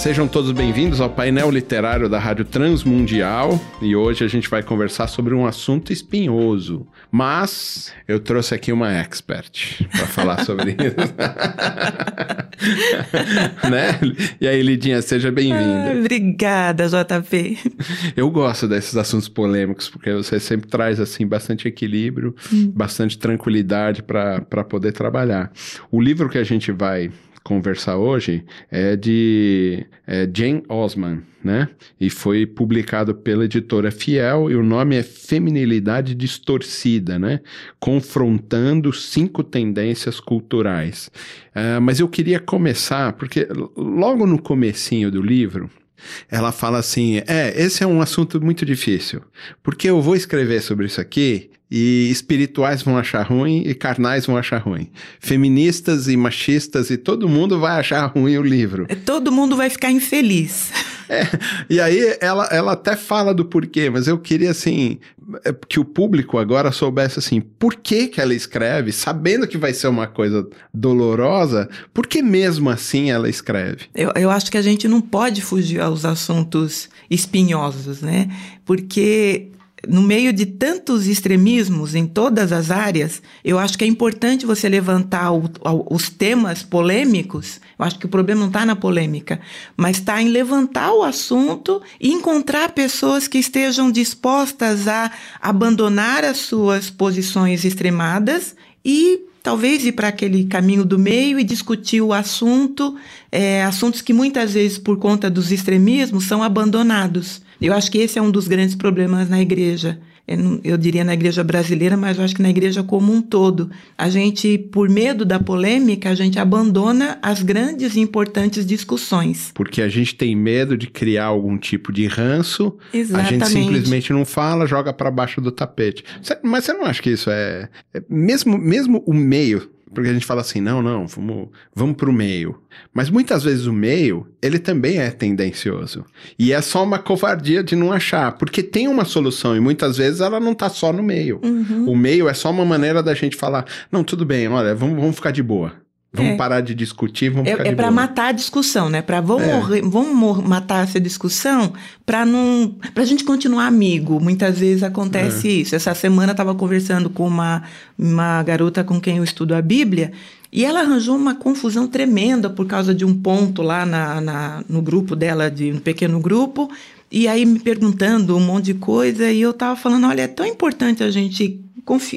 Sejam todos bem-vindos ao painel literário da Rádio Transmundial e hoje a gente vai conversar sobre um assunto espinhoso, mas eu trouxe aqui uma expert para falar sobre isso. né? E aí, Lidinha, seja bem-vinda. Ah, obrigada, JP. Eu gosto desses assuntos polêmicos porque você sempre traz assim bastante equilíbrio, hum. bastante tranquilidade para poder trabalhar. O livro que a gente vai conversar hoje é de é Jane Osman, né? E foi publicado pela editora Fiel e o nome é Feminilidade Distorcida, né? Confrontando cinco tendências culturais. Uh, mas eu queria começar, porque logo no comecinho do livro, ela fala assim: é, esse é um assunto muito difícil, porque eu vou escrever sobre isso aqui e espirituais vão achar ruim e carnais vão achar ruim. Feministas e machistas e todo mundo vai achar ruim o livro. Todo mundo vai ficar infeliz. E aí ela, ela até fala do porquê, mas eu queria assim é, que o público agora soubesse assim, por que que ela escreve, sabendo que vai ser uma coisa dolorosa, por que mesmo assim ela escreve? Eu, eu acho que a gente não pode fugir aos assuntos espinhosos, né? Porque no meio de tantos extremismos em todas as áreas, eu acho que é importante você levantar o, os temas polêmicos. Eu acho que o problema não está na polêmica, mas está em levantar o assunto e encontrar pessoas que estejam dispostas a abandonar as suas posições extremadas e talvez ir para aquele caminho do meio e discutir o assunto, é, assuntos que muitas vezes, por conta dos extremismos, são abandonados. Eu acho que esse é um dos grandes problemas na igreja. Eu diria na igreja brasileira, mas eu acho que na igreja como um todo. A gente, por medo da polêmica, a gente abandona as grandes e importantes discussões. Porque a gente tem medo de criar algum tipo de ranço, Exatamente. a gente simplesmente não fala, joga para baixo do tapete. Mas você não acha que isso é, é mesmo, mesmo o meio porque a gente fala assim, não, não, vamos, vamos para o meio. Mas muitas vezes o meio, ele também é tendencioso. E é só uma covardia de não achar, porque tem uma solução e muitas vezes ela não está só no meio. Uhum. O meio é só uma maneira da gente falar, não, tudo bem, olha, vamos, vamos ficar de boa. Vamos é. parar de discutir, vamos é, É para matar a discussão, né? Para vamos, é. vamos matar essa discussão para não, para a gente continuar amigo. Muitas vezes acontece é. isso. Essa semana eu estava conversando com uma uma garota com quem eu estudo a Bíblia e ela arranjou uma confusão tremenda por causa de um ponto lá na, na no grupo dela, de um pequeno grupo. E aí me perguntando um monte de coisa e eu estava falando, olha, é tão importante a gente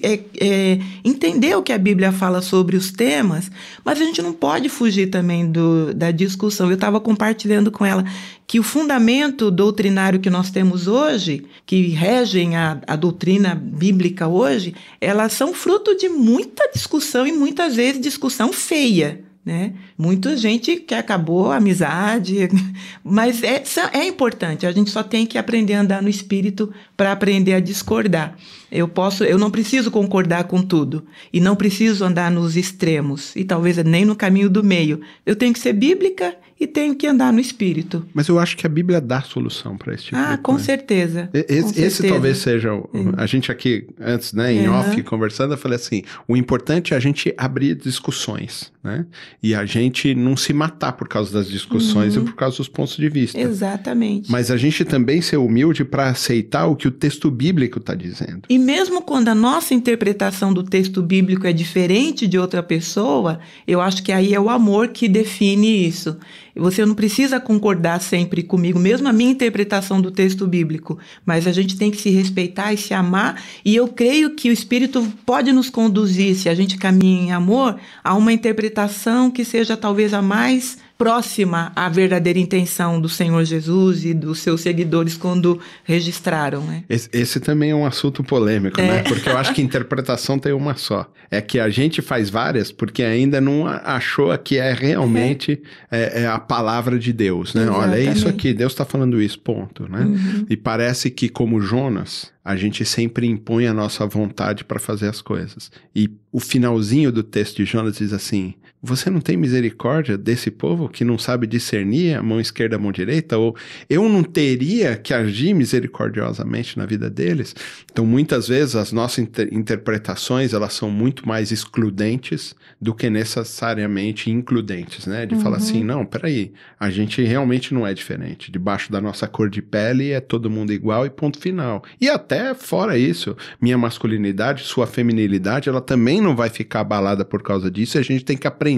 é, é, entender o que a Bíblia fala sobre os temas, mas a gente não pode fugir também do, da discussão. Eu estava compartilhando com ela que o fundamento doutrinário que nós temos hoje, que regem a, a doutrina bíblica hoje, elas são fruto de muita discussão e muitas vezes discussão feia né? Muita gente que acabou a amizade, mas é, é importante. A gente só tem que aprender a andar no espírito para aprender a discordar. Eu posso, eu não preciso concordar com tudo e não preciso andar nos extremos e talvez nem no caminho do meio. Eu tenho que ser bíblica e tenho que andar no espírito. Mas eu acho que a Bíblia dá solução para esse tipo ah, de com certeza. Esse, com esse certeza. talvez seja. O, a gente aqui, antes, né, em uhum. off, conversando, eu falei assim: o importante é a gente abrir discussões, né? E a gente não se matar por causa das discussões uhum. e por causa dos pontos de vista. Exatamente. Mas a gente também ser humilde para aceitar o que o texto bíblico está dizendo. E mesmo quando a nossa interpretação do texto bíblico é diferente de outra pessoa, eu acho que aí é o amor que define isso. Você não precisa concordar sempre comigo, mesmo a minha interpretação do texto bíblico, mas a gente tem que se respeitar e se amar, e eu creio que o Espírito pode nos conduzir, se a gente caminha em amor, a uma interpretação que seja talvez a mais próxima à verdadeira intenção do Senhor Jesus e dos seus seguidores quando registraram. Né? Esse, esse também é um assunto polêmico, né? é. né? Porque eu acho que interpretação tem uma só. É que a gente faz várias porque ainda não achou que é realmente é. É, é a palavra de Deus, né? Exatamente. Olha, é isso aqui, Deus está falando isso, ponto, né? Uhum. E parece que como Jonas, a gente sempre impõe a nossa vontade para fazer as coisas. E o finalzinho do texto de Jonas diz assim: Você não tem misericórdia desse povo que não sabe discernir a mão esquerda a mão direita? Ou eu não teria que agir misericordiosamente na vida deles? Então, muitas vezes, as nossas inter interpretações elas são muito mais excludentes do que necessariamente includentes, né? De uhum. falar assim: não, peraí, a gente realmente não é diferente. Debaixo da nossa cor de pele é todo mundo igual e ponto final. E até fora isso, minha masculinidade, sua feminilidade, ela também não vai ficar abalada por causa disso. A gente tem que aprender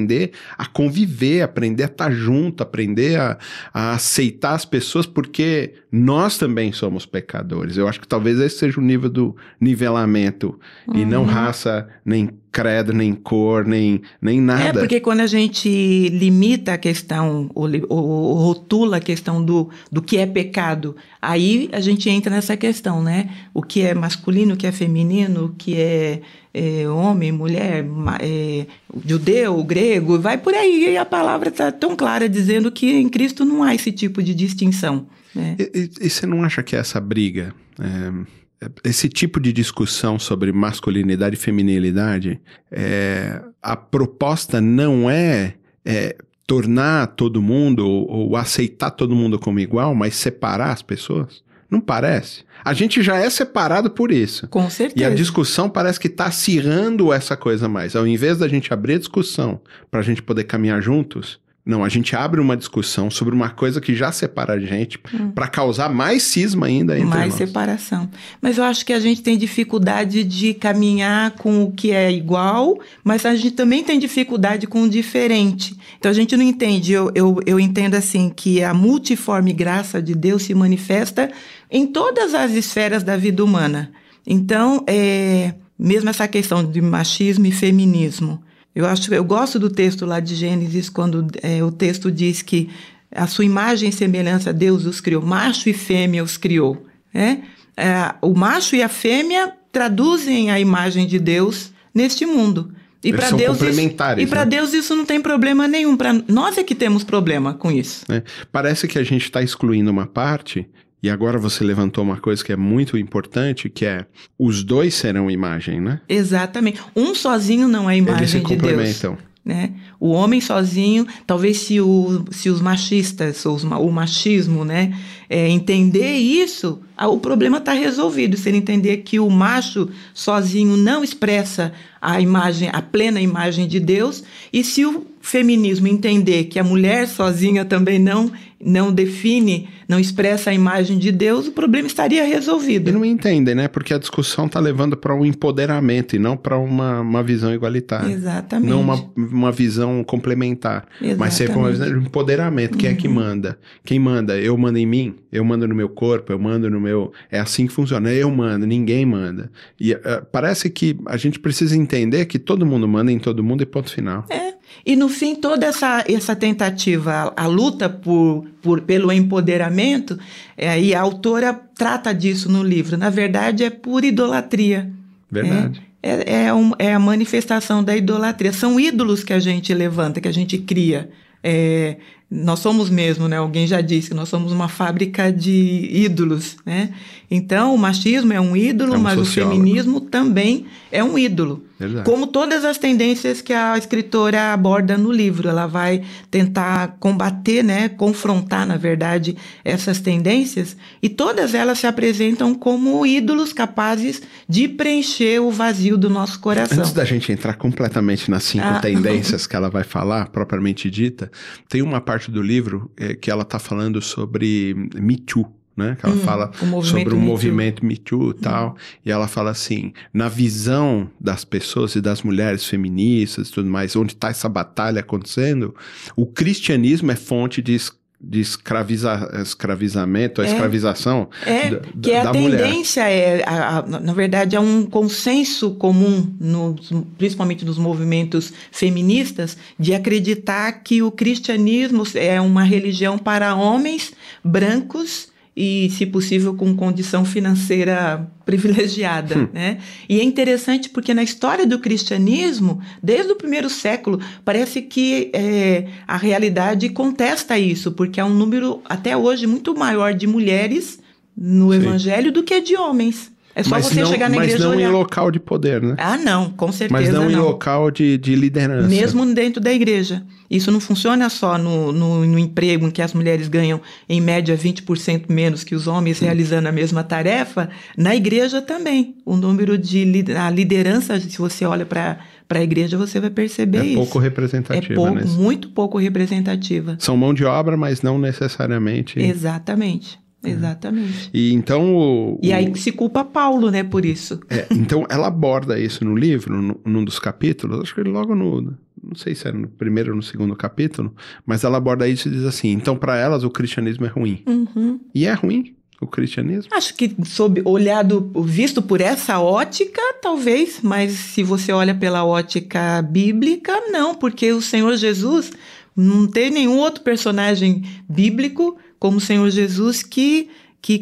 a conviver, aprender a estar junto, aprender a, a aceitar as pessoas, porque nós também somos pecadores. Eu acho que talvez esse seja o nível do nivelamento, uhum. e não uhum. raça, nem credo, nem cor, nem, nem nada. É, porque quando a gente limita a questão, ou, ou, rotula a questão do, do que é pecado, aí a gente entra nessa questão, né? O que é masculino, o que é feminino, o que é, é homem, mulher, é, judeu, grego, vai por aí. E a palavra está tão clara dizendo que em Cristo não há esse tipo de distinção. Né? E, você não acha que essa briga... É esse tipo de discussão sobre masculinidade e feminilidade, é, a proposta não é, é, tornar todo mundo ou, ou aceitar todo mundo como igual, mas separar as pessoas? Não parece? A gente já é separado por isso. Com certeza. E a discussão parece que está acirrando essa coisa mais. Ao invés da gente abrir a discussão para a gente poder caminhar juntos, não, a gente abre uma discussão sobre uma coisa que já separa a gente hum. para causar mais cisma ainda entre Mais nós. separação. Mas eu acho que a gente tem dificuldade de caminhar com o que é igual, mas a gente também tem dificuldade com o diferente. Então a gente não entende. Eu, eu, eu entendo assim que a multiforme graça de Deus se manifesta em todas as esferas da vida humana. Então, é, mesmo essa questão de machismo e feminismo. Eu acho, eu gosto do texto lá de Gênesis quando é, o texto diz que a sua imagem e semelhança Deus os criou, macho e fêmea os criou. Né? É, o macho e a fêmea traduzem a imagem de Deus neste mundo. E para Deus isso, e né? Deus isso não tem problema nenhum. Para nós é que temos problema com isso. É, parece que a gente está excluindo uma parte e agora você levantou uma coisa que é muito importante, que é os dois serão imagem, né? Exatamente. Um sozinho não é imagem Eles se de complementam. Deus. Né? O homem sozinho, talvez se, o, se os machistas, ou os, o machismo, né, é, entender isso, o problema está resolvido. Se ele entender que o macho sozinho não expressa a imagem, a plena imagem de Deus, e se o feminismo entender que a mulher sozinha também não não define, não expressa a imagem de Deus, o problema estaria resolvido. E não entendem, né? Porque a discussão está levando para um empoderamento e não para uma, uma visão igualitária. Exatamente. Não uma, uma visão complementar. Exatamente. Mas ser uma visão de empoderamento. Quem uhum. é que uhum. manda? Quem manda? Eu mando em mim? Eu mando no meu corpo? Eu mando no meu... É assim que funciona. Eu mando, ninguém manda. E uh, parece que a gente precisa entender que todo mundo manda em todo mundo e ponto final. É, e no fim, toda essa, essa tentativa, a, a luta por, por, pelo empoderamento, é, e a autora trata disso no livro, na verdade é pura idolatria. Verdade. É, é, é, um, é a manifestação da idolatria. São ídolos que a gente levanta, que a gente cria. É, nós somos mesmo, né? Alguém já disse, nós somos uma fábrica de ídolos, né? Então, o machismo é um ídolo, é um mas sociólogo. o feminismo também é um ídolo. Verdade. Como todas as tendências que a escritora aborda no livro, ela vai tentar combater, né, confrontar, na verdade, essas tendências, e todas elas se apresentam como ídolos capazes de preencher o vazio do nosso coração. Antes da gente entrar completamente nas cinco ah. tendências que ela vai falar, propriamente dita, tem uma parte do livro é, que ela está falando sobre Me Too né? Que ela hum, fala o sobre o Me movimento Me Too e tal. Hum. E ela fala assim: na visão das pessoas e das mulheres feministas e tudo mais, onde está essa batalha acontecendo, o cristianismo é fonte de de escraviza, escravizamento, a é, escravização é, da, que é a tendência é a, a, na verdade é um consenso comum no, principalmente nos movimentos feministas de acreditar que o cristianismo é uma religião para homens brancos e, se possível, com condição financeira privilegiada. Hum. Né? E é interessante porque na história do cristianismo, desde o primeiro século, parece que é, a realidade contesta isso, porque há um número até hoje muito maior de mulheres no Sim. evangelho do que de homens. É só mas você não, chegar na mas igreja não e olhar. em local de poder, né? Ah, não, com certeza mas não, em local de, de liderança. Mesmo dentro da igreja. Isso não funciona só no, no, no emprego, em que as mulheres ganham, em média, 20% menos que os homens realizando a mesma tarefa. Na igreja também. O número de a liderança, se você olha para a igreja, você vai perceber É isso. pouco É representativa, pouco, né? muito pouco representativa. São mão de obra, mas não necessariamente. Exatamente. Exatamente. E então o, E aí o- se culpa Paulo, né, por isso. é, então ela aborda isso no livro, no, num dos capítulos, acho que logo no, não sei se era no primeiro ou no segundo capítulo, mas ela aborda isso e diz assim: então para elas o cristianismo é ruim. Uhum. E é ruim o cristianismo. Acho que sob olhado, visto por essa ótica, talvez, mas se você olha pela ótica bíblica, não, porque o Senhor Jesus não tem nenhum outro personagem bíblico como o Senhor Jesus que, que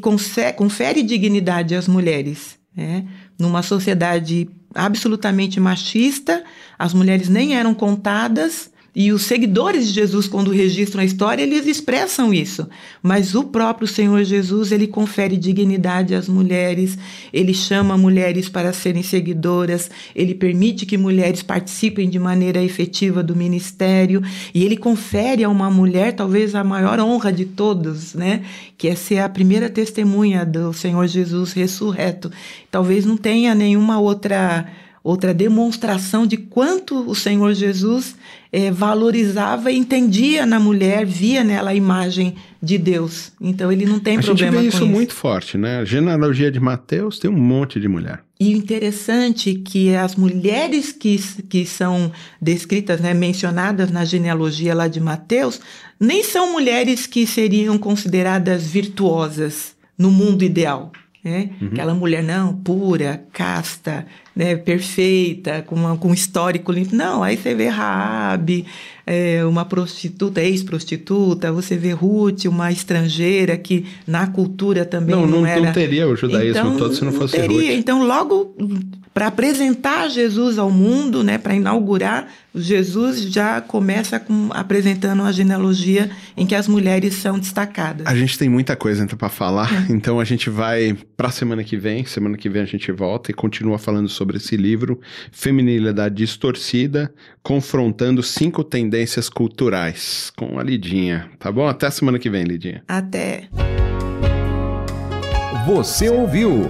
confere dignidade às mulheres. Né? Numa sociedade absolutamente machista, as mulheres nem eram contadas. E os seguidores de Jesus, quando registram a história, eles expressam isso. Mas o próprio Senhor Jesus, ele confere dignidade às mulheres, ele chama mulheres para serem seguidoras, ele permite que mulheres participem de maneira efetiva do ministério, e ele confere a uma mulher talvez a maior honra de todos, né? Que é ser a primeira testemunha do Senhor Jesus ressurreto. Talvez não tenha nenhuma outra outra demonstração de quanto o Senhor Jesus eh, valorizava e entendia na mulher, via nela a imagem de Deus. Então ele não tem a gente problema vê com isso, isso. muito forte, né? A genealogia de Mateus tem um monte de mulher. E o interessante é que as mulheres que, que são descritas, né, mencionadas na genealogia lá de Mateus, nem são mulheres que seriam consideradas virtuosas no mundo ideal. Né? Uhum. Aquela mulher, não, pura, casta, né, perfeita, com, uma, com um histórico limpo. Não, aí você vê Raabe, é, uma prostituta, ex-prostituta, você vê Ruth, uma estrangeira que na cultura também Não, não, não, era... não teria o judaísmo todo se não fosse teria. Ruth. Então, logo para apresentar Jesus ao mundo, né, para inaugurar, Jesus já começa com, apresentando a genealogia em que as mulheres são destacadas. A gente tem muita coisa para falar, É. então a gente vai para semana que vem. Semana que vem a gente volta e continua falando sobre esse livro, Feminilidade Distorcida, confrontando cinco tendências culturais, com a Lidinha. Tá bom? Até semana que vem, Lidinha. Até. Você ouviu